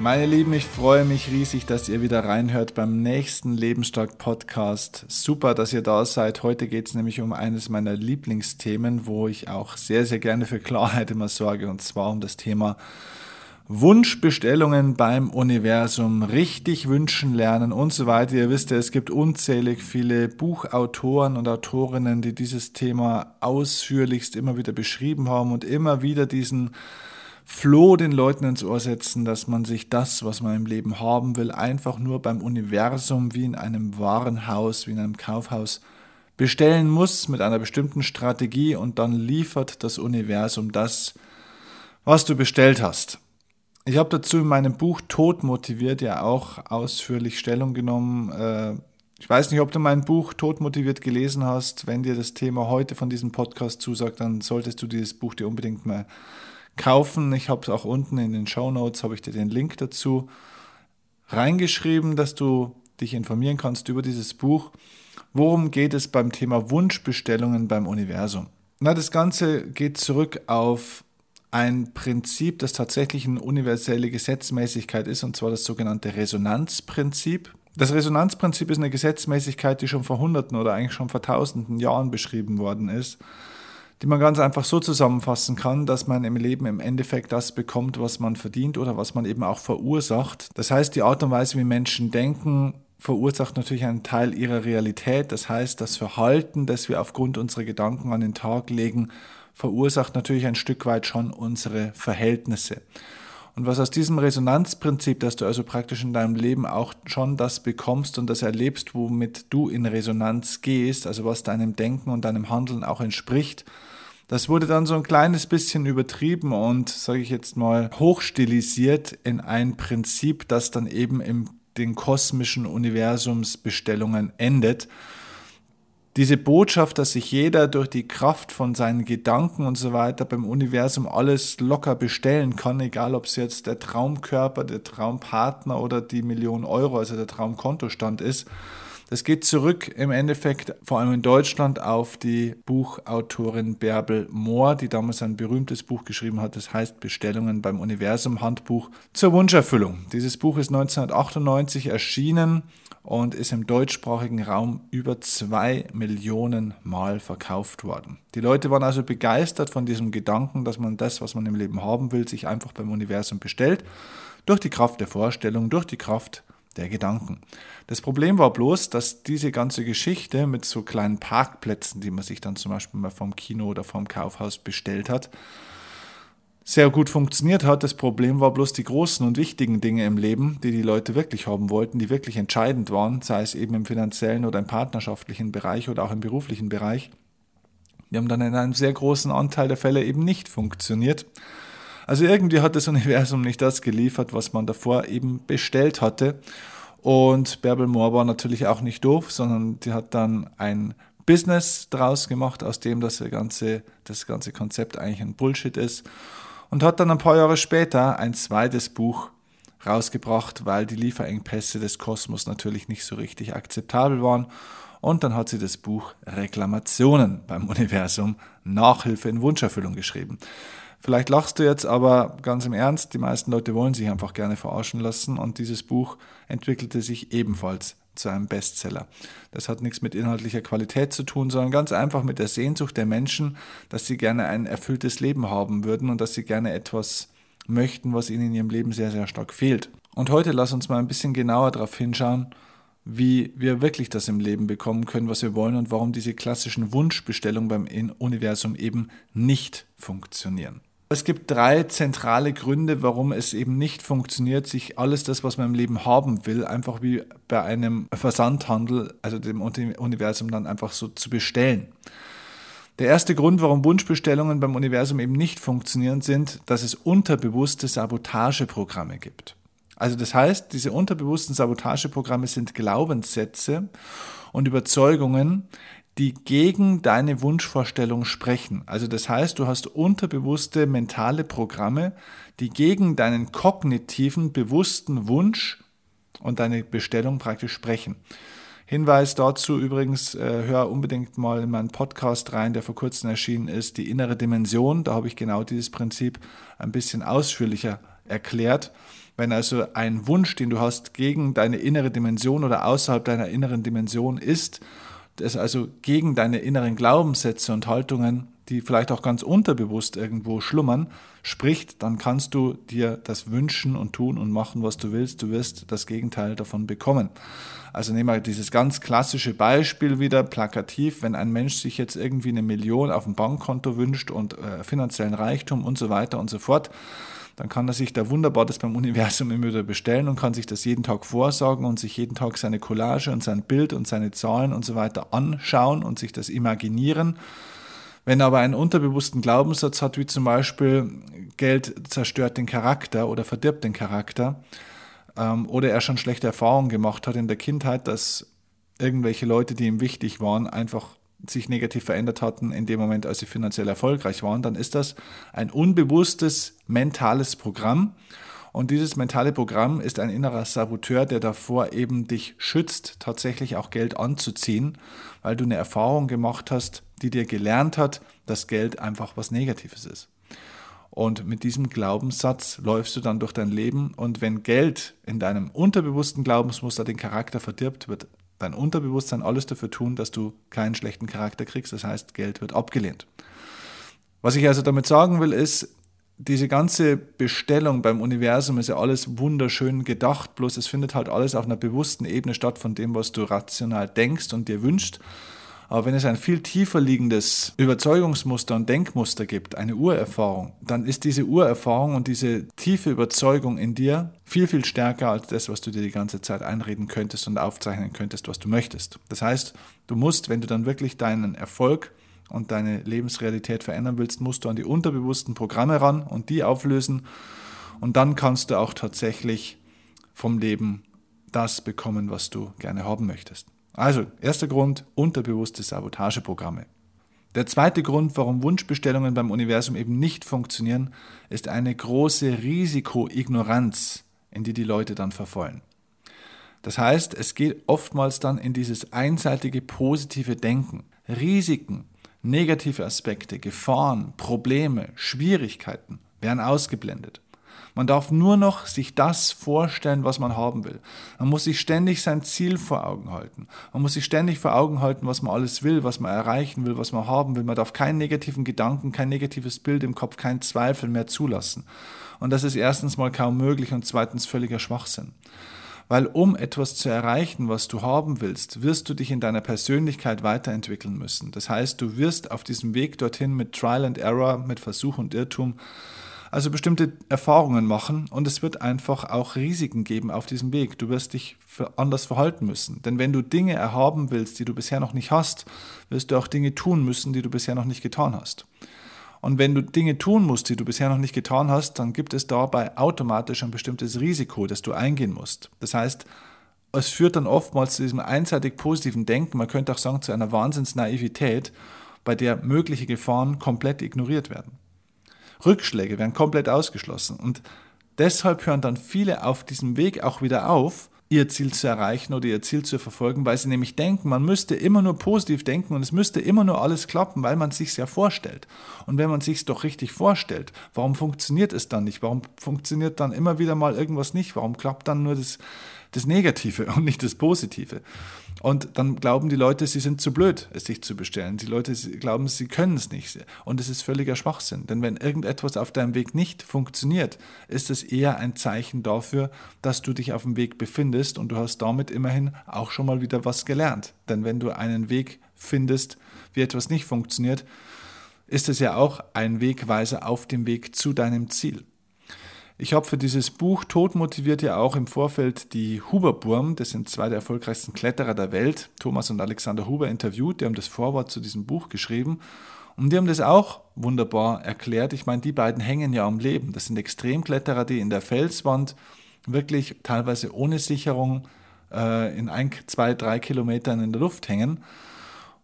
Meine Lieben, ich freue mich riesig, dass ihr wieder reinhört beim nächsten Lebensstark Podcast. Super, dass ihr da seid. Heute geht es nämlich um eines meiner Lieblingsthemen, wo ich auch sehr, sehr gerne für Klarheit immer sorge, und zwar um das Thema Wunschbestellungen beim Universum, richtig wünschen lernen und so weiter. Ihr wisst ja, es gibt unzählig viele Buchautoren und Autorinnen, die dieses Thema ausführlichst immer wieder beschrieben haben und immer wieder diesen Floh den Leuten ins Ohr setzen, dass man sich das, was man im Leben haben will, einfach nur beim Universum wie in einem Warenhaus, wie in einem Kaufhaus bestellen muss mit einer bestimmten Strategie und dann liefert das Universum das, was du bestellt hast. Ich habe dazu in meinem Buch Tod motiviert ja auch ausführlich Stellung genommen. Äh, ich weiß nicht, ob du mein Buch Tod motiviert gelesen hast. Wenn dir das Thema heute von diesem Podcast zusagt, dann solltest du dieses Buch dir unbedingt mal kaufen. Ich habe es auch unten in den Show Notes, habe ich dir den Link dazu reingeschrieben, dass du dich informieren kannst über dieses Buch. Worum geht es beim Thema Wunschbestellungen beim Universum? Na, das Ganze geht zurück auf ein Prinzip, das tatsächlich eine universelle Gesetzmäßigkeit ist, und zwar das sogenannte Resonanzprinzip. Das Resonanzprinzip ist eine Gesetzmäßigkeit, die schon vor Hunderten oder eigentlich schon vor Tausenden Jahren beschrieben worden ist die man ganz einfach so zusammenfassen kann, dass man im Leben im Endeffekt das bekommt, was man verdient oder was man eben auch verursacht. Das heißt, die Art und Weise, wie Menschen denken, verursacht natürlich einen Teil ihrer Realität. Das heißt, das Verhalten, das wir aufgrund unserer Gedanken an den Tag legen, verursacht natürlich ein Stück weit schon unsere Verhältnisse. Und was aus diesem Resonanzprinzip, dass du also praktisch in deinem Leben auch schon das bekommst und das erlebst, womit du in Resonanz gehst, also was deinem Denken und deinem Handeln auch entspricht, das wurde dann so ein kleines bisschen übertrieben und, sage ich jetzt mal, hochstilisiert in ein Prinzip, das dann eben in den kosmischen Universumsbestellungen endet diese Botschaft, dass sich jeder durch die Kraft von seinen Gedanken und so weiter beim Universum alles locker bestellen kann, egal ob es jetzt der Traumkörper, der Traumpartner oder die Million Euro, also der Traumkontostand ist, das geht zurück im Endeffekt vor allem in Deutschland auf die Buchautorin Bärbel Mohr, die damals ein berühmtes Buch geschrieben hat, das heißt Bestellungen beim Universum Handbuch zur Wunscherfüllung. Dieses Buch ist 1998 erschienen und ist im deutschsprachigen Raum über zwei Millionen Mal verkauft worden. Die Leute waren also begeistert von diesem Gedanken, dass man das, was man im Leben haben will, sich einfach beim Universum bestellt, durch die Kraft der Vorstellung, durch die Kraft der Gedanken. Das Problem war bloß, dass diese ganze Geschichte mit so kleinen Parkplätzen, die man sich dann zum Beispiel mal vom Kino oder vom Kaufhaus bestellt hat, sehr gut funktioniert hat. Das Problem war bloß die großen und wichtigen Dinge im Leben, die die Leute wirklich haben wollten, die wirklich entscheidend waren, sei es eben im finanziellen oder im partnerschaftlichen Bereich oder auch im beruflichen Bereich. Die haben dann in einem sehr großen Anteil der Fälle eben nicht funktioniert. Also irgendwie hat das Universum nicht das geliefert, was man davor eben bestellt hatte. Und Bärbel Moore war natürlich auch nicht doof, sondern die hat dann ein Business draus gemacht, aus dem das ganze, das ganze Konzept eigentlich ein Bullshit ist. Und hat dann ein paar Jahre später ein zweites Buch rausgebracht, weil die Lieferengpässe des Kosmos natürlich nicht so richtig akzeptabel waren. Und dann hat sie das Buch Reklamationen beim Universum Nachhilfe in Wunscherfüllung geschrieben. Vielleicht lachst du jetzt, aber ganz im Ernst, die meisten Leute wollen sich einfach gerne verarschen lassen und dieses Buch entwickelte sich ebenfalls zu einem Bestseller. Das hat nichts mit inhaltlicher Qualität zu tun, sondern ganz einfach mit der Sehnsucht der Menschen, dass sie gerne ein erfülltes Leben haben würden und dass sie gerne etwas möchten, was ihnen in ihrem Leben sehr, sehr stark fehlt. Und heute lass uns mal ein bisschen genauer darauf hinschauen, wie wir wirklich das im Leben bekommen können, was wir wollen und warum diese klassischen Wunschbestellungen beim Universum eben nicht funktionieren. Es gibt drei zentrale Gründe, warum es eben nicht funktioniert, sich alles das, was man im Leben haben will, einfach wie bei einem Versandhandel, also dem Universum dann einfach so zu bestellen. Der erste Grund, warum Wunschbestellungen beim Universum eben nicht funktionieren, sind, dass es unterbewusste Sabotageprogramme gibt. Also das heißt, diese unterbewussten Sabotageprogramme sind Glaubenssätze und Überzeugungen, die gegen deine Wunschvorstellung sprechen. Also das heißt, du hast unterbewusste mentale Programme, die gegen deinen kognitiven, bewussten Wunsch und deine Bestellung praktisch sprechen. Hinweis dazu übrigens, äh, hör unbedingt mal in meinen Podcast rein, der vor kurzem erschienen ist, die innere Dimension. Da habe ich genau dieses Prinzip ein bisschen ausführlicher erklärt. Wenn also ein Wunsch, den du hast, gegen deine innere Dimension oder außerhalb deiner inneren Dimension ist, das also gegen deine inneren Glaubenssätze und Haltungen, die vielleicht auch ganz unterbewusst irgendwo schlummern, spricht, dann kannst du dir das wünschen und tun und machen, was du willst. Du wirst das Gegenteil davon bekommen. Also nehmen wir dieses ganz klassische Beispiel wieder, plakativ, wenn ein Mensch sich jetzt irgendwie eine Million auf dem Bankkonto wünscht und äh, finanziellen Reichtum und so weiter und so fort, dann kann er sich da wunderbar das beim Universum immer wieder bestellen und kann sich das jeden Tag vorsagen und sich jeden Tag seine Collage und sein Bild und seine Zahlen und so weiter anschauen und sich das imaginieren. Wenn er aber einen unterbewussten Glaubenssatz hat, wie zum Beispiel Geld zerstört den Charakter oder verdirbt den Charakter, ähm, oder er schon schlechte Erfahrungen gemacht hat in der Kindheit, dass irgendwelche Leute, die ihm wichtig waren, einfach sich negativ verändert hatten in dem Moment, als sie finanziell erfolgreich waren, dann ist das ein unbewusstes mentales Programm. Und dieses mentale Programm ist ein innerer Saboteur, der davor eben dich schützt, tatsächlich auch Geld anzuziehen, weil du eine Erfahrung gemacht hast, die dir gelernt hat, dass Geld einfach was Negatives ist. Und mit diesem Glaubenssatz läufst du dann durch dein Leben. Und wenn Geld in deinem unterbewussten Glaubensmuster den Charakter verdirbt, wird dein Unterbewusstsein alles dafür tun, dass du keinen schlechten Charakter kriegst. Das heißt, Geld wird abgelehnt. Was ich also damit sagen will, ist, diese ganze Bestellung beim Universum ist ja alles wunderschön gedacht, bloß es findet halt alles auf einer bewussten Ebene statt von dem, was du rational denkst und dir wünschst. Aber wenn es ein viel tiefer liegendes Überzeugungsmuster und Denkmuster gibt, eine Urerfahrung, dann ist diese Urerfahrung und diese tiefe Überzeugung in dir viel, viel stärker als das, was du dir die ganze Zeit einreden könntest und aufzeichnen könntest, was du möchtest. Das heißt, du musst, wenn du dann wirklich deinen Erfolg und deine Lebensrealität verändern willst, musst du an die unterbewussten Programme ran und die auflösen. Und dann kannst du auch tatsächlich vom Leben das bekommen, was du gerne haben möchtest. Also, erster Grund, unterbewusste Sabotageprogramme. Der zweite Grund, warum Wunschbestellungen beim Universum eben nicht funktionieren, ist eine große Risikoignoranz, in die die Leute dann verfallen. Das heißt, es geht oftmals dann in dieses einseitige positive Denken. Risiken, negative Aspekte, Gefahren, Probleme, Schwierigkeiten werden ausgeblendet. Man darf nur noch sich das vorstellen, was man haben will. Man muss sich ständig sein Ziel vor Augen halten. Man muss sich ständig vor Augen halten, was man alles will, was man erreichen will, was man haben will. Man darf keinen negativen Gedanken, kein negatives Bild im Kopf, keinen Zweifel mehr zulassen. Und das ist erstens mal kaum möglich und zweitens völliger Schwachsinn. Weil um etwas zu erreichen, was du haben willst, wirst du dich in deiner Persönlichkeit weiterentwickeln müssen. Das heißt, du wirst auf diesem Weg dorthin mit Trial and Error, mit Versuch und Irrtum also bestimmte Erfahrungen machen und es wird einfach auch Risiken geben auf diesem Weg. Du wirst dich anders verhalten müssen. Denn wenn du Dinge erhaben willst, die du bisher noch nicht hast, wirst du auch Dinge tun müssen, die du bisher noch nicht getan hast. Und wenn du Dinge tun musst, die du bisher noch nicht getan hast, dann gibt es dabei automatisch ein bestimmtes Risiko, das du eingehen musst. Das heißt, es führt dann oftmals zu diesem einseitig positiven Denken, man könnte auch sagen zu einer Wahnsinnsnaivität, bei der mögliche Gefahren komplett ignoriert werden. Rückschläge werden komplett ausgeschlossen. Und deshalb hören dann viele auf diesem Weg auch wieder auf, ihr Ziel zu erreichen oder ihr Ziel zu verfolgen, weil sie nämlich denken, man müsste immer nur positiv denken und es müsste immer nur alles klappen, weil man sich ja vorstellt. Und wenn man sich doch richtig vorstellt, warum funktioniert es dann nicht? Warum funktioniert dann immer wieder mal irgendwas nicht? Warum klappt dann nur das, das Negative und nicht das Positive? Und dann glauben die Leute, sie sind zu blöd, es sich zu bestellen. Die Leute glauben, sie können es nicht. Und es ist völliger Schwachsinn. Denn wenn irgendetwas auf deinem Weg nicht funktioniert, ist es eher ein Zeichen dafür, dass du dich auf dem Weg befindest und du hast damit immerhin auch schon mal wieder was gelernt. Denn wenn du einen Weg findest, wie etwas nicht funktioniert, ist es ja auch ein Wegweiser auf dem Weg zu deinem Ziel. Ich habe für dieses Buch Tod motiviert ja auch im Vorfeld die Huber-Burm, das sind zwei der erfolgreichsten Kletterer der Welt, Thomas und Alexander Huber, interviewt. Die haben das Vorwort zu diesem Buch geschrieben. Und die haben das auch wunderbar erklärt. Ich meine, die beiden hängen ja am Leben. Das sind Extremkletterer, die in der Felswand wirklich teilweise ohne Sicherung äh, in ein, zwei, drei Kilometern in der Luft hängen.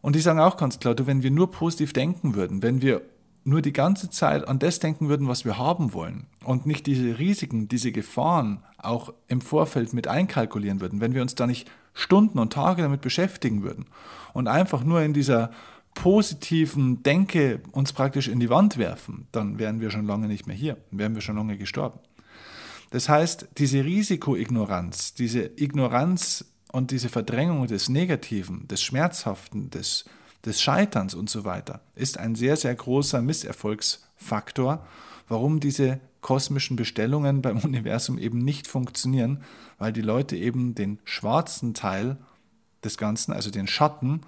Und die sagen auch ganz klar, du, wenn wir nur positiv denken würden, wenn wir nur die ganze Zeit an das denken würden, was wir haben wollen und nicht diese Risiken, diese Gefahren auch im Vorfeld mit einkalkulieren würden, wenn wir uns da nicht Stunden und Tage damit beschäftigen würden und einfach nur in dieser positiven Denke uns praktisch in die Wand werfen, dann wären wir schon lange nicht mehr hier, wären wir schon lange gestorben. Das heißt, diese Risikoignoranz, diese Ignoranz und diese Verdrängung des Negativen, des Schmerzhaften, des, des Scheiterns und so weiter, ist ein sehr, sehr großer Misserfolgsfaktor, warum diese kosmischen Bestellungen beim Universum eben nicht funktionieren, weil die Leute eben den schwarzen Teil des Ganzen, also den Schatten,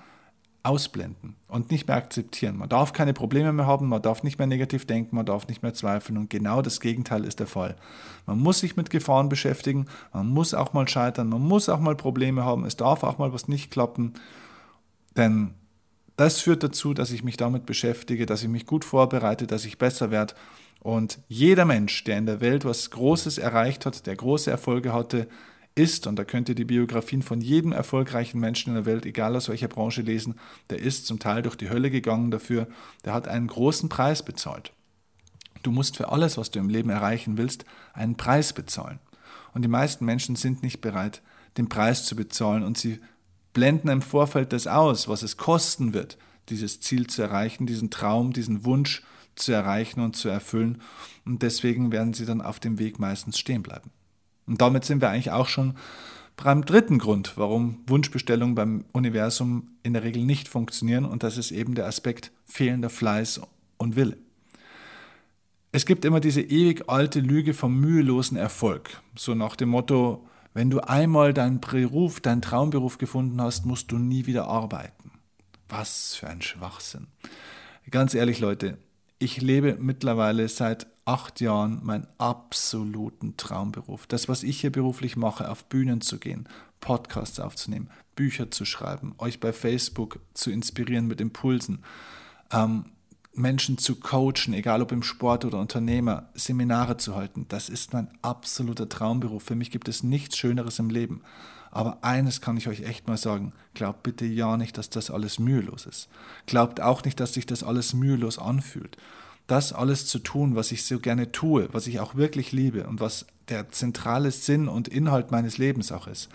ausblenden und nicht mehr akzeptieren. Man darf keine Probleme mehr haben, man darf nicht mehr negativ denken, man darf nicht mehr zweifeln und genau das Gegenteil ist der Fall. Man muss sich mit Gefahren beschäftigen, man muss auch mal scheitern, man muss auch mal Probleme haben, es darf auch mal was nicht klappen, denn das führt dazu, dass ich mich damit beschäftige, dass ich mich gut vorbereite, dass ich besser werde und jeder Mensch, der in der Welt was Großes erreicht hat, der große Erfolge hatte, ist, und da könnt ihr die Biografien von jedem erfolgreichen Menschen in der Welt, egal aus welcher Branche, lesen, der ist zum Teil durch die Hölle gegangen dafür, der hat einen großen Preis bezahlt. Du musst für alles, was du im Leben erreichen willst, einen Preis bezahlen. Und die meisten Menschen sind nicht bereit, den Preis zu bezahlen und sie blenden im Vorfeld das aus, was es kosten wird, dieses Ziel zu erreichen, diesen Traum, diesen Wunsch zu erreichen und zu erfüllen. Und deswegen werden sie dann auf dem Weg meistens stehen bleiben. Und damit sind wir eigentlich auch schon beim dritten Grund, warum Wunschbestellungen beim Universum in der Regel nicht funktionieren. Und das ist eben der Aspekt fehlender Fleiß und Wille. Es gibt immer diese ewig alte Lüge vom mühelosen Erfolg. So nach dem Motto, wenn du einmal deinen Beruf, deinen Traumberuf gefunden hast, musst du nie wieder arbeiten. Was für ein Schwachsinn. Ganz ehrlich, Leute, ich lebe mittlerweile seit acht Jahren meinen absoluten Traumberuf. Das, was ich hier beruflich mache, auf Bühnen zu gehen, Podcasts aufzunehmen, Bücher zu schreiben, euch bei Facebook zu inspirieren mit Impulsen, ähm, Menschen zu coachen, egal ob im Sport oder Unternehmer, Seminare zu halten, das ist mein absoluter Traumberuf. Für mich gibt es nichts Schöneres im Leben. Aber eines kann ich euch echt mal sagen, glaubt bitte ja nicht, dass das alles mühelos ist. Glaubt auch nicht, dass sich das alles mühelos anfühlt das alles zu tun, was ich so gerne tue, was ich auch wirklich liebe und was der zentrale Sinn und Inhalt meines Lebens auch ist,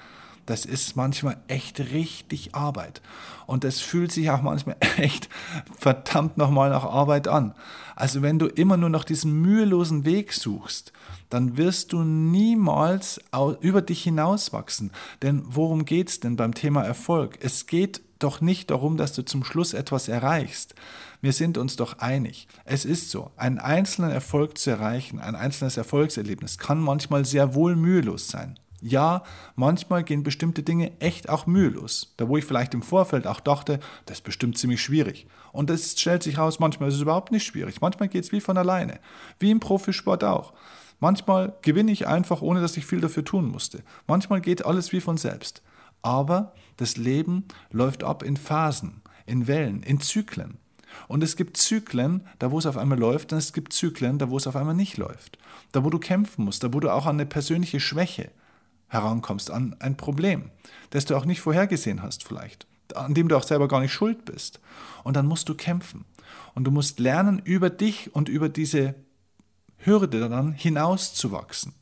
das ist manchmal echt richtig Arbeit. Und es fühlt sich auch manchmal echt verdammt nochmal nach Arbeit an. Also wenn du immer nur noch diesen mühelosen Weg suchst, dann wirst du niemals über dich hinauswachsen. Denn worum geht es denn beim Thema Erfolg? Es geht doch nicht darum, dass du zum Schluss etwas erreichst. Wir sind uns doch einig. Es ist so, einen einzelnen Erfolg zu erreichen, ein einzelnes Erfolgserlebnis kann manchmal sehr wohl mühelos sein. Ja, manchmal gehen bestimmte Dinge echt auch mühelos. Da wo ich vielleicht im Vorfeld auch dachte, das ist bestimmt ziemlich schwierig. Und es stellt sich raus, manchmal ist es überhaupt nicht schwierig. Manchmal geht es wie von alleine. Wie im Profisport auch. Manchmal gewinne ich einfach, ohne dass ich viel dafür tun musste. Manchmal geht alles wie von selbst. Aber das Leben läuft ab in Phasen, in Wellen, in Zyklen. Und es gibt Zyklen, da wo es auf einmal läuft, und es gibt Zyklen, da wo es auf einmal nicht läuft. Da wo du kämpfen musst, da wo du auch an eine persönliche Schwäche herankommst, an ein Problem, das du auch nicht vorhergesehen hast vielleicht, an dem du auch selber gar nicht schuld bist. Und dann musst du kämpfen. Und du musst lernen, über dich und über diese Hürde dann hinauszuwachsen.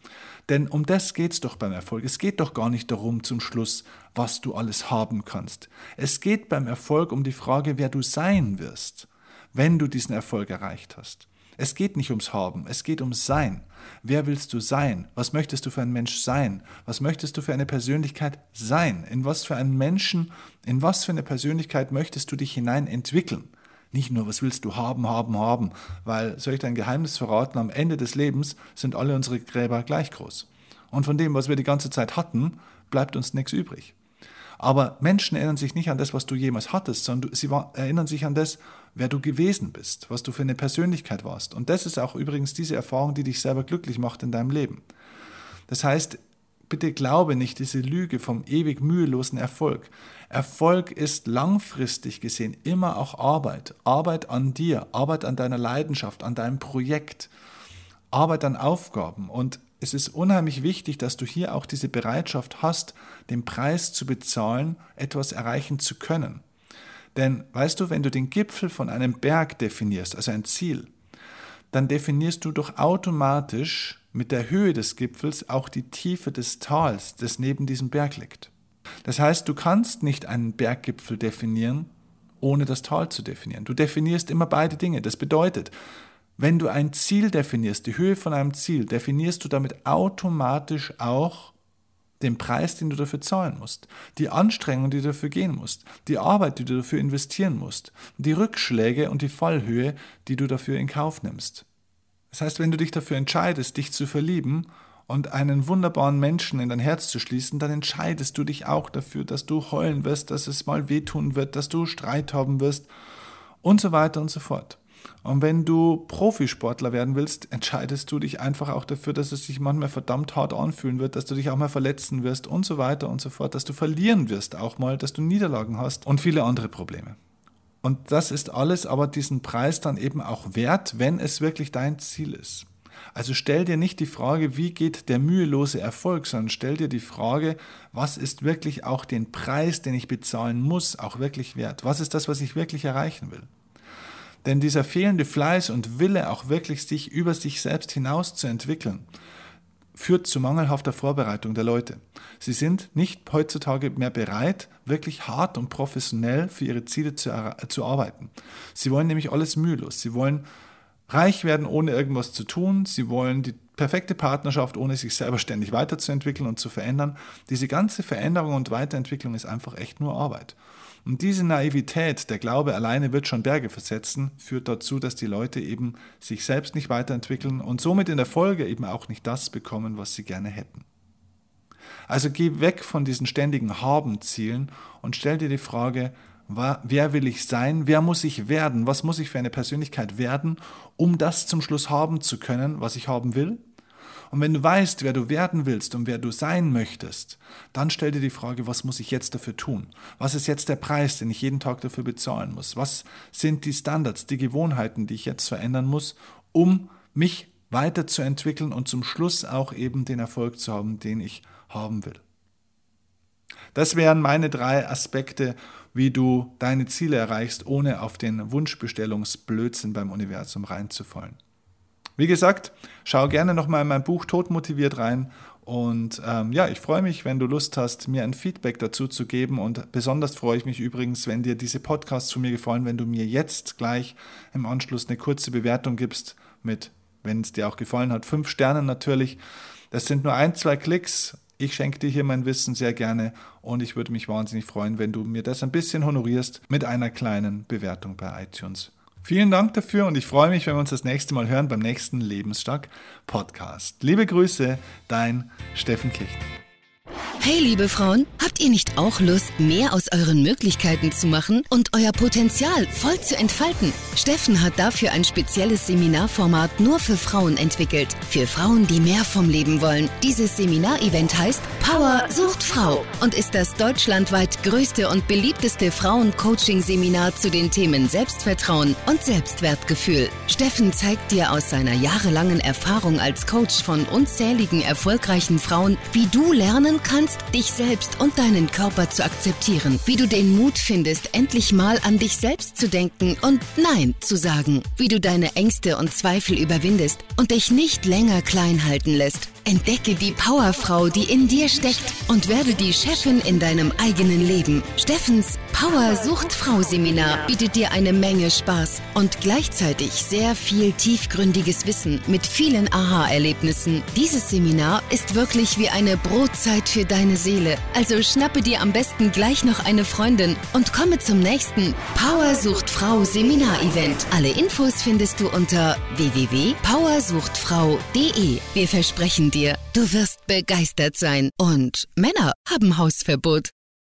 Denn um das geht es doch beim Erfolg. Es geht doch gar nicht darum zum Schluss, was du alles haben kannst. Es geht beim Erfolg um die Frage, wer du sein wirst, wenn du diesen Erfolg erreicht hast. Es geht nicht ums Haben, es geht ums Sein. Wer willst du sein? Was möchtest du für ein Mensch sein? Was möchtest du für eine Persönlichkeit sein? In was für einen Menschen, in was für eine Persönlichkeit möchtest du dich hinein entwickeln? Nicht nur, was willst du haben, haben, haben, weil, soll ich dein Geheimnis verraten, am Ende des Lebens sind alle unsere Gräber gleich groß. Und von dem, was wir die ganze Zeit hatten, bleibt uns nichts übrig. Aber Menschen erinnern sich nicht an das, was du jemals hattest, sondern sie erinnern sich an das, wer du gewesen bist, was du für eine Persönlichkeit warst. Und das ist auch übrigens diese Erfahrung, die dich selber glücklich macht in deinem Leben. Das heißt, bitte glaube nicht diese Lüge vom ewig mühelosen Erfolg. Erfolg ist langfristig gesehen immer auch Arbeit. Arbeit an dir, Arbeit an deiner Leidenschaft, an deinem Projekt, Arbeit an Aufgaben. Und es ist unheimlich wichtig, dass du hier auch diese Bereitschaft hast, den Preis zu bezahlen, etwas erreichen zu können. Denn weißt du, wenn du den Gipfel von einem Berg definierst, also ein Ziel, dann definierst du doch automatisch mit der Höhe des Gipfels auch die Tiefe des Tals, das neben diesem Berg liegt. Das heißt, du kannst nicht einen Berggipfel definieren, ohne das Tal zu definieren. Du definierst immer beide Dinge. Das bedeutet, wenn du ein Ziel definierst, die Höhe von einem Ziel, definierst du damit automatisch auch den Preis, den du dafür zahlen musst, die Anstrengung, die du dafür gehen musst, die Arbeit, die du dafür investieren musst, die Rückschläge und die Fallhöhe, die du dafür in Kauf nimmst. Das heißt, wenn du dich dafür entscheidest, dich zu verlieben und einen wunderbaren Menschen in dein Herz zu schließen, dann entscheidest du dich auch dafür, dass du heulen wirst, dass es mal wehtun wird, dass du Streit haben wirst und so weiter und so fort. Und wenn du Profisportler werden willst, entscheidest du dich einfach auch dafür, dass es sich manchmal verdammt hart anfühlen wird, dass du dich auch mal verletzen wirst und so weiter und so fort, dass du verlieren wirst auch mal, dass du Niederlagen hast und viele andere Probleme. Und das ist alles aber diesen Preis dann eben auch wert, wenn es wirklich dein Ziel ist. Also stell dir nicht die Frage, wie geht der mühelose Erfolg, sondern stell dir die Frage, was ist wirklich auch den Preis, den ich bezahlen muss, auch wirklich wert? Was ist das, was ich wirklich erreichen will? Denn dieser fehlende Fleiß und Wille, auch wirklich sich über sich selbst hinaus zu entwickeln, führt zu mangelhafter Vorbereitung der Leute. Sie sind nicht heutzutage mehr bereit, wirklich hart und professionell für ihre Ziele zu, zu arbeiten. Sie wollen nämlich alles mühelos. Sie wollen reich werden, ohne irgendwas zu tun. Sie wollen die perfekte Partnerschaft, ohne sich selber ständig weiterzuentwickeln und zu verändern. Diese ganze Veränderung und Weiterentwicklung ist einfach echt nur Arbeit. Und diese Naivität, der Glaube alleine wird schon Berge versetzen, führt dazu, dass die Leute eben sich selbst nicht weiterentwickeln und somit in der Folge eben auch nicht das bekommen, was sie gerne hätten. Also geh weg von diesen ständigen Haben-Zielen und stell dir die Frage, wer will ich sein, wer muss ich werden, was muss ich für eine Persönlichkeit werden, um das zum Schluss haben zu können, was ich haben will und wenn du weißt, wer du werden willst und wer du sein möchtest, dann stell dir die Frage, was muss ich jetzt dafür tun? Was ist jetzt der Preis, den ich jeden Tag dafür bezahlen muss? Was sind die Standards, die Gewohnheiten, die ich jetzt verändern muss, um mich weiterzuentwickeln und zum Schluss auch eben den Erfolg zu haben, den ich haben will? Das wären meine drei Aspekte, wie du deine Ziele erreichst, ohne auf den Wunschbestellungsblödsinn beim Universum reinzufallen. Wie gesagt, schau gerne nochmal in mein Buch Tod motiviert rein. Und ähm, ja, ich freue mich, wenn du Lust hast, mir ein Feedback dazu zu geben. Und besonders freue ich mich übrigens, wenn dir diese Podcasts zu mir gefallen, wenn du mir jetzt gleich im Anschluss eine kurze Bewertung gibst mit, wenn es dir auch gefallen hat, fünf Sternen natürlich. Das sind nur ein, zwei Klicks. Ich schenke dir hier mein Wissen sehr gerne und ich würde mich wahnsinnig freuen, wenn du mir das ein bisschen honorierst mit einer kleinen Bewertung bei iTunes. Vielen Dank dafür und ich freue mich, wenn wir uns das nächste Mal hören beim nächsten Lebensstark Podcast. Liebe Grüße, dein Steffen Kirchner. Hey liebe Frauen, habt ihr nicht auch Lust, mehr aus euren Möglichkeiten zu machen und euer Potenzial voll zu entfalten? Steffen hat dafür ein spezielles Seminarformat nur für Frauen entwickelt. Für Frauen, die mehr vom Leben wollen. Dieses Seminarevent heißt Power sucht Frau und ist das deutschlandweit größte und beliebteste Frauen-Coaching-Seminar zu den Themen Selbstvertrauen und Selbstwertgefühl. Steffen zeigt dir aus seiner jahrelangen Erfahrung als Coach von unzähligen erfolgreichen Frauen, wie du lernen kannst, lernst, dich selbst und deinen Körper zu akzeptieren, wie du den Mut findest, endlich mal an dich selbst zu denken und Nein zu sagen, wie du deine Ängste und Zweifel überwindest und dich nicht länger klein halten lässt. Entdecke die Powerfrau, die in dir steckt und werde die Chefin in deinem eigenen Leben. Steffens Power Sucht Frau Seminar bietet dir eine Menge Spaß und gleichzeitig sehr viel tiefgründiges Wissen mit vielen Aha-Erlebnissen. Dieses Seminar ist wirklich wie eine Brotzeit für deine Seele. Also schnappe dir am besten gleich noch eine Freundin und komme zum nächsten Power Sucht Frau Seminar-Event. Alle Infos findest du unter www.powersuchtfrau.de. Wir versprechen dir, du wirst begeistert sein. Und Männer haben Hausverbot.